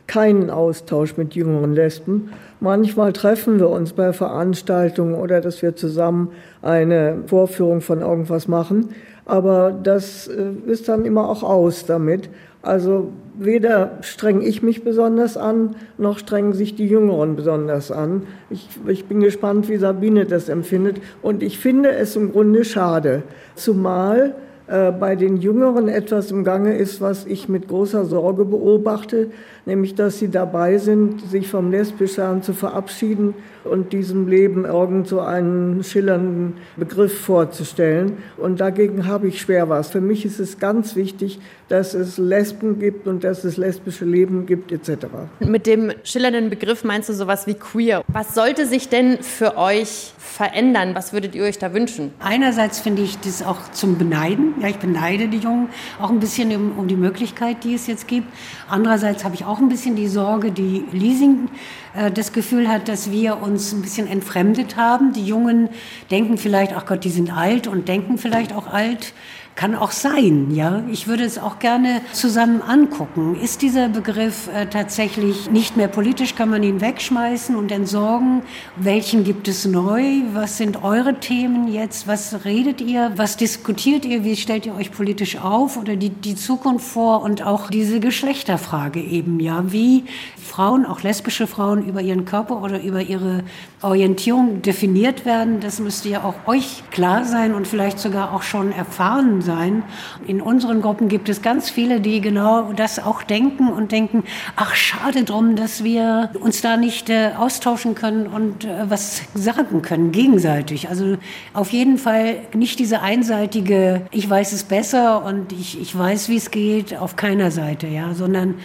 keinen Austausch mit jüngeren Lesben. Manchmal treffen wir uns bei Veranstaltungen oder dass wir zusammen eine Vorführung von irgendwas machen. Aber das äh, ist dann immer auch aus damit. Also weder streng ich mich besonders an, noch strengen sich die Jüngeren besonders an. Ich, ich, bin gespannt, wie Sabine das empfindet. Und ich finde es im Grunde schade. Zumal bei den Jüngeren etwas im Gange ist, was ich mit großer Sorge beobachte, nämlich dass sie dabei sind, sich vom Lesbischsein zu verabschieden und diesem Leben irgend so einen schillernden Begriff vorzustellen. Und dagegen habe ich schwer was. Für mich ist es ganz wichtig, dass es Lesben gibt und dass es lesbische Leben gibt etc. Mit dem schillernden Begriff meinst du sowas wie queer. Was sollte sich denn für euch verändern? Was würdet ihr euch da wünschen? Einerseits finde ich das auch zum Beneiden. Ja, ich beneide die Jungen auch ein bisschen um, um die Möglichkeit, die es jetzt gibt. Andererseits habe ich auch ein bisschen die Sorge, die Leasing äh, das Gefühl hat, dass wir uns ein bisschen entfremdet haben. Die Jungen denken vielleicht, ach Gott, die sind alt und denken vielleicht auch alt. Kann auch sein, ja. Ich würde es auch gerne zusammen angucken. Ist dieser Begriff äh, tatsächlich nicht mehr politisch? Kann man ihn wegschmeißen und entsorgen? Welchen gibt es neu? Was sind eure Themen jetzt? Was redet ihr? Was diskutiert ihr? Wie stellt ihr euch politisch auf oder die, die Zukunft vor? Und auch diese Geschlechterfrage eben, ja. Wie Frauen, auch lesbische Frauen, über ihren Körper oder über ihre Orientierung definiert werden, das müsste ja auch euch klar sein und vielleicht sogar auch schon erfahren sein. In unseren Gruppen gibt es ganz viele, die genau das auch denken und denken, ach schade drum, dass wir uns da nicht äh, austauschen können und äh, was sagen können gegenseitig. Also auf jeden Fall nicht diese einseitige, ich weiß es besser und ich, ich weiß, wie es geht, auf keiner Seite, ja, sondern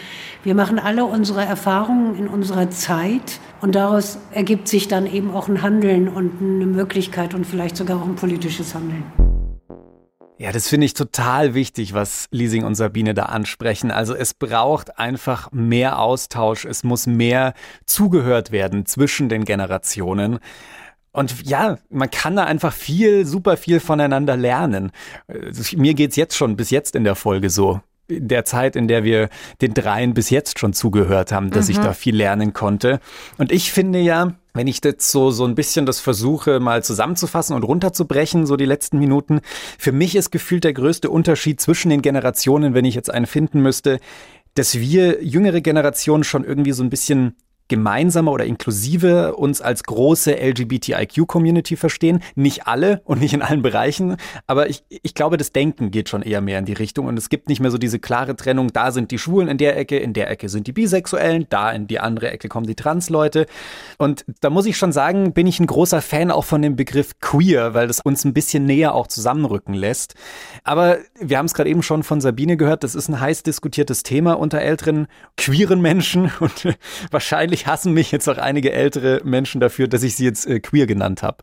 wir machen alle unsere Erfahrungen in unserer Zeit und daraus ergibt sich dann eben auch ein Handeln und eine Möglichkeit und vielleicht sogar auch ein politisches Handeln. Ja, das finde ich total wichtig, was Leasing und Sabine da ansprechen. Also es braucht einfach mehr Austausch, es muss mehr zugehört werden zwischen den Generationen. Und ja, man kann da einfach viel, super viel voneinander lernen. Mir geht's jetzt schon bis jetzt in der Folge so in der Zeit, in der wir den dreien bis jetzt schon zugehört haben, dass mhm. ich da viel lernen konnte. Und ich finde ja, wenn ich jetzt so, so ein bisschen das versuche, mal zusammenzufassen und runterzubrechen, so die letzten Minuten, für mich ist gefühlt der größte Unterschied zwischen den Generationen, wenn ich jetzt einen finden müsste, dass wir jüngere Generationen schon irgendwie so ein bisschen gemeinsamer oder inklusive uns als große LGBTIQ-Community verstehen. Nicht alle und nicht in allen Bereichen, aber ich, ich glaube, das Denken geht schon eher mehr in die Richtung und es gibt nicht mehr so diese klare Trennung, da sind die Schwulen in der Ecke, in der Ecke sind die Bisexuellen, da in die andere Ecke kommen die Transleute. Und da muss ich schon sagen, bin ich ein großer Fan auch von dem Begriff queer, weil das uns ein bisschen näher auch zusammenrücken lässt. Aber wir haben es gerade eben schon von Sabine gehört, das ist ein heiß diskutiertes Thema unter älteren queeren Menschen und wahrscheinlich Wahrscheinlich hassen mich jetzt auch einige ältere Menschen dafür, dass ich sie jetzt äh, queer genannt habe.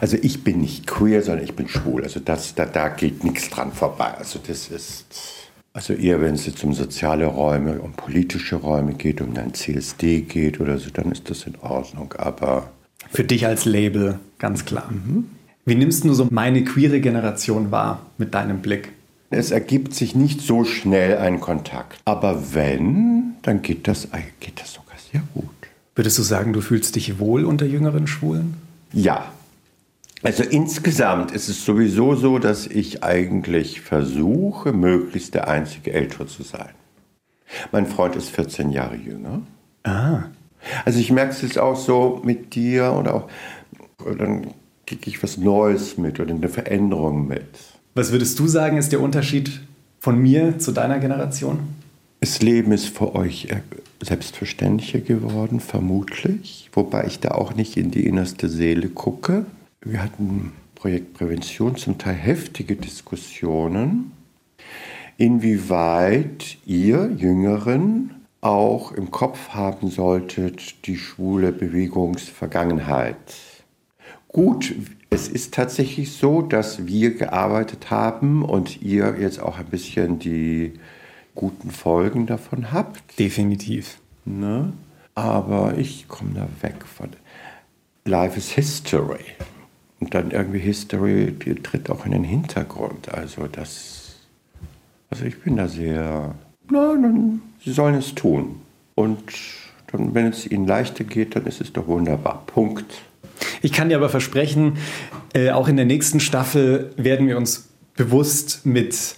Also ich bin nicht queer, sondern ich bin schwul. Also das, da, da geht nichts dran vorbei. Also das ist, also eher wenn es jetzt um soziale Räume, um politische Räume geht, um ein CSD geht oder so, dann ist das in Ordnung. Aber für dich als Label ganz klar. Mhm. Wie nimmst du so meine queere Generation wahr mit deinem Blick? Es ergibt sich nicht so schnell ein Kontakt. Aber wenn, dann geht das, geht das sogar sehr gut. Würdest du sagen, du fühlst dich wohl unter jüngeren Schwulen? Ja. Also insgesamt ist es sowieso so, dass ich eigentlich versuche, möglichst der einzige Ältere zu sein. Mein Freund ist 14 Jahre jünger. Ah. Also ich merke es jetzt auch so mit dir oder auch, dann kriege ich was Neues mit oder eine Veränderung mit. Was würdest du sagen, ist der Unterschied von mir zu deiner Generation? Das Leben ist für euch selbstverständlicher geworden, vermutlich, wobei ich da auch nicht in die innerste Seele gucke. Wir hatten Projekt Prävention zum Teil heftige Diskussionen, inwieweit ihr Jüngeren auch im Kopf haben solltet, die schwule Bewegungsvergangenheit. Gut, es ist tatsächlich so, dass wir gearbeitet haben und ihr jetzt auch ein bisschen die guten Folgen davon habt. Definitiv. Ne? Aber ich komme da weg von. Life is History. Und dann irgendwie History, die tritt auch in den Hintergrund. Also das. Also ich bin da sehr. Nein, sie sollen es tun. Und dann, wenn es ihnen leichter geht, dann ist es doch wunderbar. Punkt. Ich kann dir aber versprechen, äh, auch in der nächsten Staffel werden wir uns bewusst mit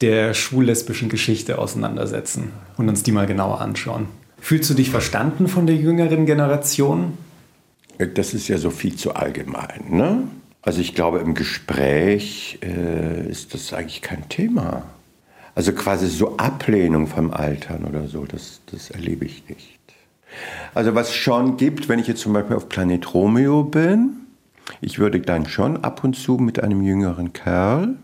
der schwul-lesbischen Geschichte auseinandersetzen und uns die mal genauer anschauen. Fühlst du dich verstanden von der jüngeren Generation? Das ist ja so viel zu allgemein. Ne? Also ich glaube, im Gespräch äh, ist das eigentlich kein Thema. Also quasi so Ablehnung vom Altern oder so, das, das erlebe ich nicht. Also was schon gibt, wenn ich jetzt zum Beispiel auf Planet Romeo bin, ich würde dann schon ab und zu mit einem jüngeren Kerl,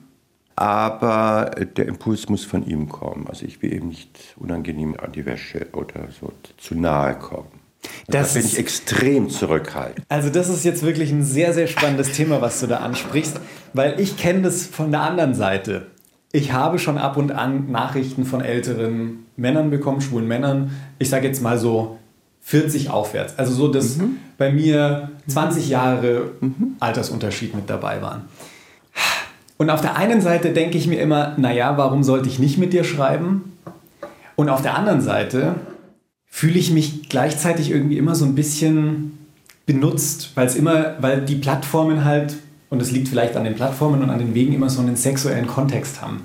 aber der Impuls muss von ihm kommen. Also ich will eben nicht unangenehm an die Wäsche oder so zu nahe kommen. Das da bin ich extrem zurückhaltend. Also das ist jetzt wirklich ein sehr, sehr spannendes Thema, was du da ansprichst, weil ich kenne das von der anderen Seite. Ich habe schon ab und an Nachrichten von älteren Männern bekommen, schwulen Männern. Ich sage jetzt mal so 40 aufwärts. Also so, dass mhm. bei mir 20 Jahre mhm. Altersunterschied mit dabei waren. Und auf der einen Seite denke ich mir immer, naja, warum sollte ich nicht mit dir schreiben? Und auf der anderen Seite fühle ich mich gleichzeitig irgendwie immer so ein bisschen benutzt, weil es immer, weil die Plattformen halt, und es liegt vielleicht an den Plattformen und an den Wegen, immer so einen sexuellen Kontext haben.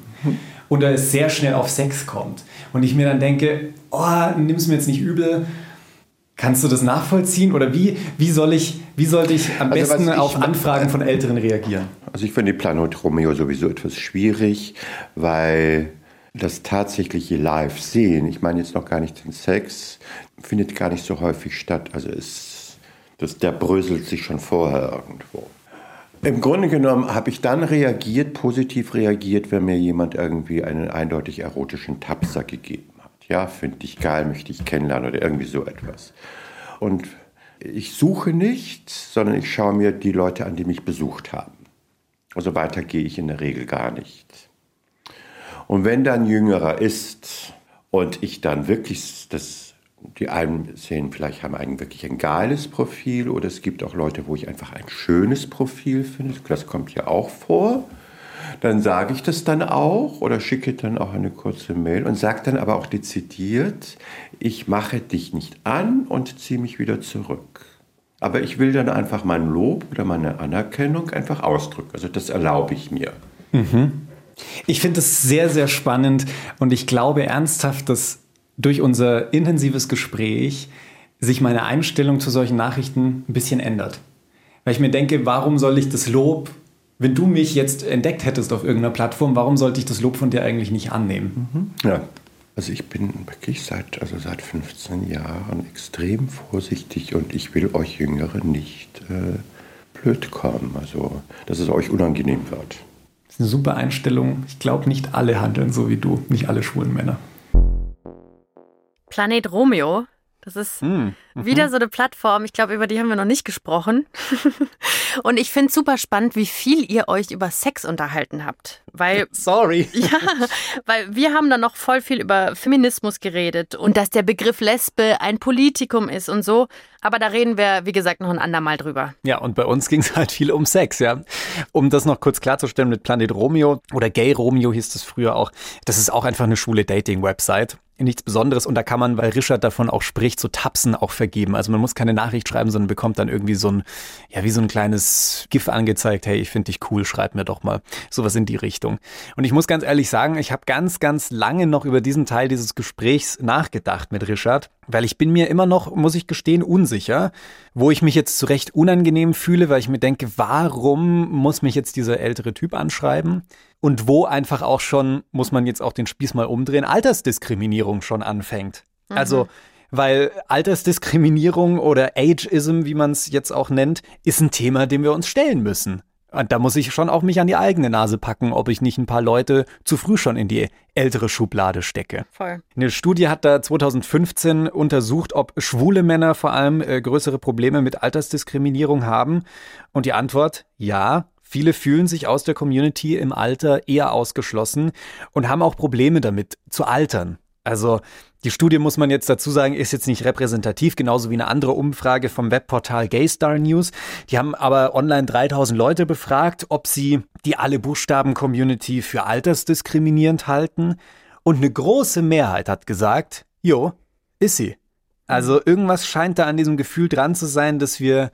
Und da es sehr schnell auf Sex kommt. Und ich mir dann denke, oh, nimm es mir jetzt nicht übel. Kannst du das nachvollziehen oder wie, wie, soll ich, wie sollte ich am also besten ich auf Anfragen von Älteren reagieren? Also ich finde die Planot Romeo sowieso etwas schwierig, weil das tatsächliche Live-Sehen, ich meine jetzt noch gar nicht den Sex, findet gar nicht so häufig statt. Also es, das, der bröselt sich schon vorher irgendwo. Im Grunde genommen habe ich dann reagiert, positiv reagiert, wenn mir jemand irgendwie einen eindeutig erotischen Tapser gegeben hat. Ja, finde ich geil, möchte ich kennenlernen oder irgendwie so etwas. Und ich suche nicht, sondern ich schaue mir die Leute an, die mich besucht haben. Also weiter gehe ich in der Regel gar nicht. Und wenn dann Jüngerer ist und ich dann wirklich das, die einen sehen, vielleicht haben einen wirklich ein geiles Profil oder es gibt auch Leute, wo ich einfach ein schönes Profil finde, das kommt ja auch vor, dann sage ich das dann auch oder schicke dann auch eine kurze Mail und sage dann aber auch dezidiert, ich mache dich nicht an und ziehe mich wieder zurück. Aber ich will dann einfach mein Lob oder meine Anerkennung einfach ausdrücken. Also das erlaube ich mir. Mhm. Ich finde es sehr, sehr spannend und ich glaube ernsthaft, dass durch unser intensives Gespräch sich meine Einstellung zu solchen Nachrichten ein bisschen ändert. Weil ich mir denke, warum soll ich das Lob, wenn du mich jetzt entdeckt hättest auf irgendeiner Plattform, warum sollte ich das Lob von dir eigentlich nicht annehmen? Mhm. Ja, also ich bin wirklich seit, also seit 15 Jahren extrem vorsichtig und ich will euch Jüngere nicht äh, blöd kommen, also dass es euch unangenehm wird eine super Einstellung. Ich glaube, nicht alle handeln so wie du, nicht alle schwulen Männer. Planet Romeo, das ist mm, wieder so eine Plattform. Ich glaube, über die haben wir noch nicht gesprochen. Und ich finde es super spannend, wie viel ihr euch über Sex unterhalten habt. Weil, Sorry. Ja, weil wir haben da noch voll viel über Feminismus geredet und dass der Begriff Lesbe ein Politikum ist und so. Aber da reden wir, wie gesagt, noch ein andermal drüber. Ja, und bei uns ging es halt viel um Sex, ja. Um das noch kurz klarzustellen mit Planet Romeo oder Gay Romeo hieß es früher auch. Das ist auch einfach eine schwule Dating-Website nichts Besonderes und da kann man, weil Richard davon auch spricht, so Tapsen auch vergeben. Also man muss keine Nachricht schreiben, sondern bekommt dann irgendwie so ein, ja, wie so ein kleines GIF angezeigt, hey, ich finde dich cool, schreib mir doch mal. Sowas in die Richtung. Und ich muss ganz ehrlich sagen, ich habe ganz, ganz lange noch über diesen Teil dieses Gesprächs nachgedacht mit Richard, weil ich bin mir immer noch, muss ich gestehen, unsicher, wo ich mich jetzt zu Recht unangenehm fühle, weil ich mir denke, warum muss mich jetzt dieser ältere Typ anschreiben? Und wo einfach auch schon, muss man jetzt auch den Spieß mal umdrehen, Altersdiskriminierung schon anfängt. Mhm. Also, weil Altersdiskriminierung oder Ageism, wie man es jetzt auch nennt, ist ein Thema, dem wir uns stellen müssen. Und da muss ich schon auch mich an die eigene Nase packen, ob ich nicht ein paar Leute zu früh schon in die ältere Schublade stecke. Voll. Eine Studie hat da 2015 untersucht, ob schwule Männer vor allem äh, größere Probleme mit Altersdiskriminierung haben. Und die Antwort, ja. Viele fühlen sich aus der Community im Alter eher ausgeschlossen und haben auch Probleme damit zu altern. Also die Studie, muss man jetzt dazu sagen, ist jetzt nicht repräsentativ, genauso wie eine andere Umfrage vom Webportal Gaystar News. Die haben aber online 3000 Leute befragt, ob sie die alle Buchstaben-Community für altersdiskriminierend halten. Und eine große Mehrheit hat gesagt, jo, ist sie. Also irgendwas scheint da an diesem Gefühl dran zu sein, dass wir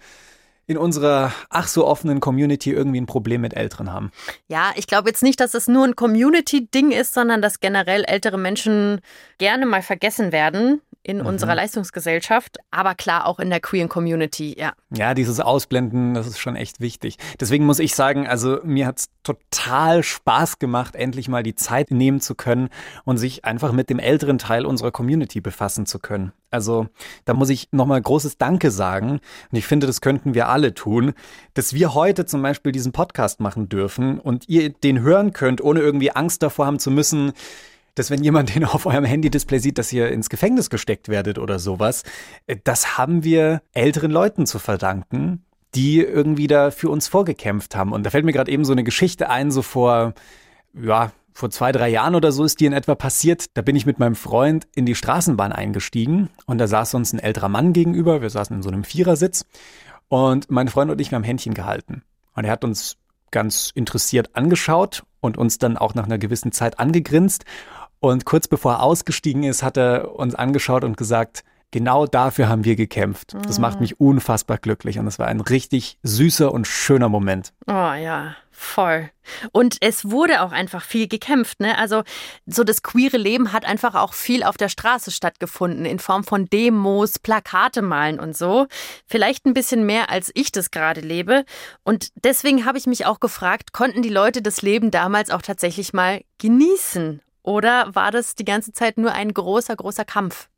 in unserer ach so offenen Community irgendwie ein Problem mit Älteren haben. Ja, ich glaube jetzt nicht, dass es nur ein Community-Ding ist, sondern dass generell ältere Menschen gerne mal vergessen werden. In mhm. unserer Leistungsgesellschaft, aber klar auch in der queeren Community, ja. Ja, dieses Ausblenden, das ist schon echt wichtig. Deswegen muss ich sagen, also mir hat es total Spaß gemacht, endlich mal die Zeit nehmen zu können und sich einfach mit dem älteren Teil unserer Community befassen zu können. Also da muss ich nochmal großes Danke sagen. Und ich finde, das könnten wir alle tun, dass wir heute zum Beispiel diesen Podcast machen dürfen und ihr den hören könnt, ohne irgendwie Angst davor haben zu müssen, dass wenn jemand den auf eurem Handy-Display sieht, dass ihr ins Gefängnis gesteckt werdet oder sowas, äh, das haben wir älteren Leuten zu verdanken, die irgendwie da für uns vorgekämpft haben. Und da fällt mir gerade eben so eine Geschichte ein, so vor, ja, vor zwei, drei Jahren oder so ist die in etwa passiert. Da bin ich mit meinem Freund in die Straßenbahn eingestiegen und da saß uns ein älterer Mann gegenüber. Wir saßen in so einem Vierersitz und mein Freund und ich, wir haben Händchen gehalten. Und er hat uns ganz interessiert angeschaut und uns dann auch nach einer gewissen Zeit angegrinst. Und kurz bevor er ausgestiegen ist, hat er uns angeschaut und gesagt, genau dafür haben wir gekämpft. Das macht mich unfassbar glücklich und es war ein richtig süßer und schöner Moment. Oh ja, voll. Und es wurde auch einfach viel gekämpft, ne? Also so das queere Leben hat einfach auch viel auf der Straße stattgefunden in Form von Demos, Plakate malen und so. Vielleicht ein bisschen mehr als ich das gerade lebe und deswegen habe ich mich auch gefragt, konnten die Leute das Leben damals auch tatsächlich mal genießen oder war das die ganze Zeit nur ein großer, großer Kampf?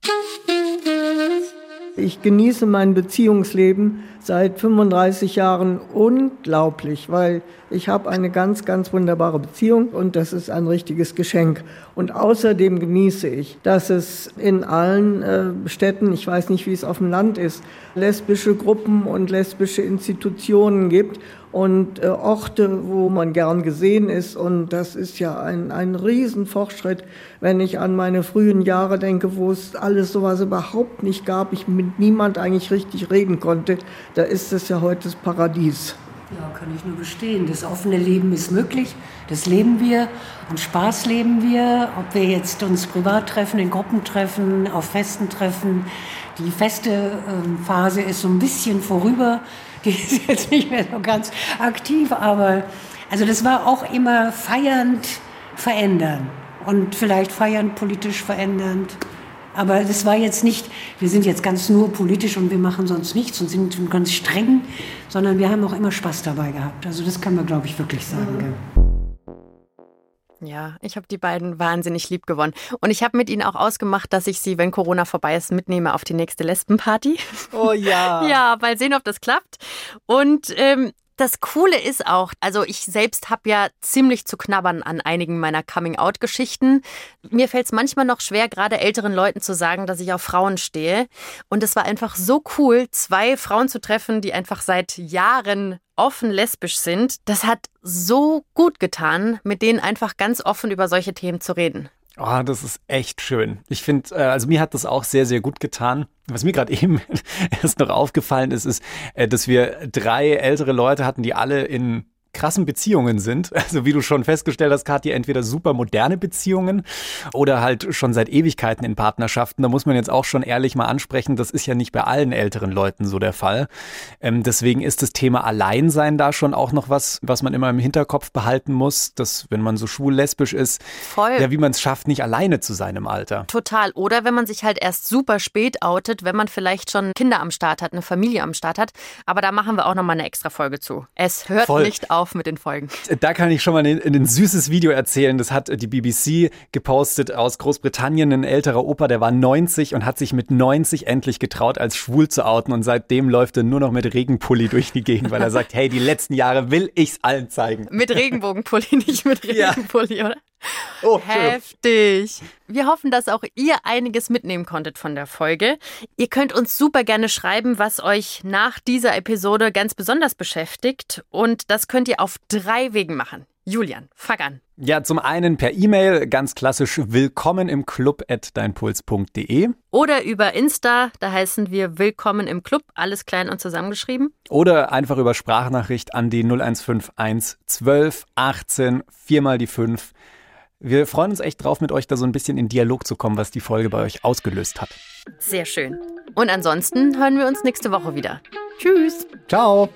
Ich genieße mein Beziehungsleben seit 35 Jahren unglaublich, weil ich habe eine ganz, ganz wunderbare Beziehung und das ist ein richtiges Geschenk. Und außerdem genieße ich, dass es in allen äh, Städten, ich weiß nicht, wie es auf dem Land ist, lesbische Gruppen und lesbische Institutionen gibt und äh, Orte, wo man gern gesehen ist. Und das ist ja ein, ein Riesenfortschritt, wenn ich an meine frühen Jahre denke, wo es alles sowas überhaupt nicht gab, ich mit niemand eigentlich richtig reden konnte. Da ist es ja heute das Paradies. Ja, kann ich nur bestehen. Das offene Leben ist möglich. Das leben wir und Spaß leben wir. Ob wir jetzt uns privat treffen, in Gruppen treffen, auf Festen treffen. Die feste ähm, Phase ist so ein bisschen vorüber. Die ist jetzt nicht mehr so ganz aktiv, aber also das war auch immer feiernd verändern und vielleicht feiernd politisch verändernd. Aber das war jetzt nicht, wir sind jetzt ganz nur politisch und wir machen sonst nichts und sind ganz streng, sondern wir haben auch immer Spaß dabei gehabt. Also das kann man, glaube ich, wirklich sagen. Ja, ich habe die beiden wahnsinnig lieb gewonnen. Und ich habe mit ihnen auch ausgemacht, dass ich sie, wenn Corona vorbei ist, mitnehme auf die nächste Lesbenparty. Oh ja. ja, mal sehen, ob das klappt. Und ähm, das Coole ist auch, also ich selbst habe ja ziemlich zu knabbern an einigen meiner Coming-out-Geschichten. Mir fällt es manchmal noch schwer, gerade älteren Leuten zu sagen, dass ich auf Frauen stehe. Und es war einfach so cool, zwei Frauen zu treffen, die einfach seit Jahren offen lesbisch sind. Das hat so gut getan, mit denen einfach ganz offen über solche Themen zu reden. Oh, das ist echt schön. Ich finde, äh, also mir hat das auch sehr, sehr gut getan. Was mir gerade eben erst noch aufgefallen ist, ist, äh, dass wir drei ältere Leute hatten, die alle in krassen Beziehungen sind. Also wie du schon festgestellt hast, Katja, entweder super moderne Beziehungen oder halt schon seit Ewigkeiten in Partnerschaften. Da muss man jetzt auch schon ehrlich mal ansprechen, das ist ja nicht bei allen älteren Leuten so der Fall. Ähm, deswegen ist das Thema Alleinsein da schon auch noch was, was man immer im Hinterkopf behalten muss, dass wenn man so schwul-lesbisch ist, Voll. ja, wie man es schafft, nicht alleine zu sein im Alter. Total. Oder wenn man sich halt erst super spät outet, wenn man vielleicht schon Kinder am Start hat, eine Familie am Start hat. Aber da machen wir auch nochmal eine extra Folge zu. Es hört Voll. nicht auf mit den Folgen. Da kann ich schon mal ein, ein süßes Video erzählen. Das hat die BBC gepostet aus Großbritannien. Ein älterer Opa, der war 90 und hat sich mit 90 endlich getraut, als schwul zu outen. Und seitdem läuft er nur noch mit Regenpulli durch die Gegend, weil er sagt, hey, die letzten Jahre will ich's allen zeigen. Mit Regenbogenpulli, nicht mit Regenpulli, ja. oder? Oh, Heftig. Wir hoffen, dass auch ihr einiges mitnehmen konntet von der Folge. Ihr könnt uns super gerne schreiben, was euch nach dieser Episode ganz besonders beschäftigt. Und das könnt ihr auf drei Wegen machen. Julian, fang an. Ja, zum einen per E-Mail, ganz klassisch willkommen im Club at deinpuls.de. Oder über Insta, da heißen wir Willkommen im Club, alles klein und zusammengeschrieben. Oder einfach über Sprachnachricht an die 0151 12 18 4 mal die 5 wir freuen uns echt drauf, mit euch da so ein bisschen in Dialog zu kommen, was die Folge bei euch ausgelöst hat. Sehr schön. Und ansonsten hören wir uns nächste Woche wieder. Tschüss. Ciao.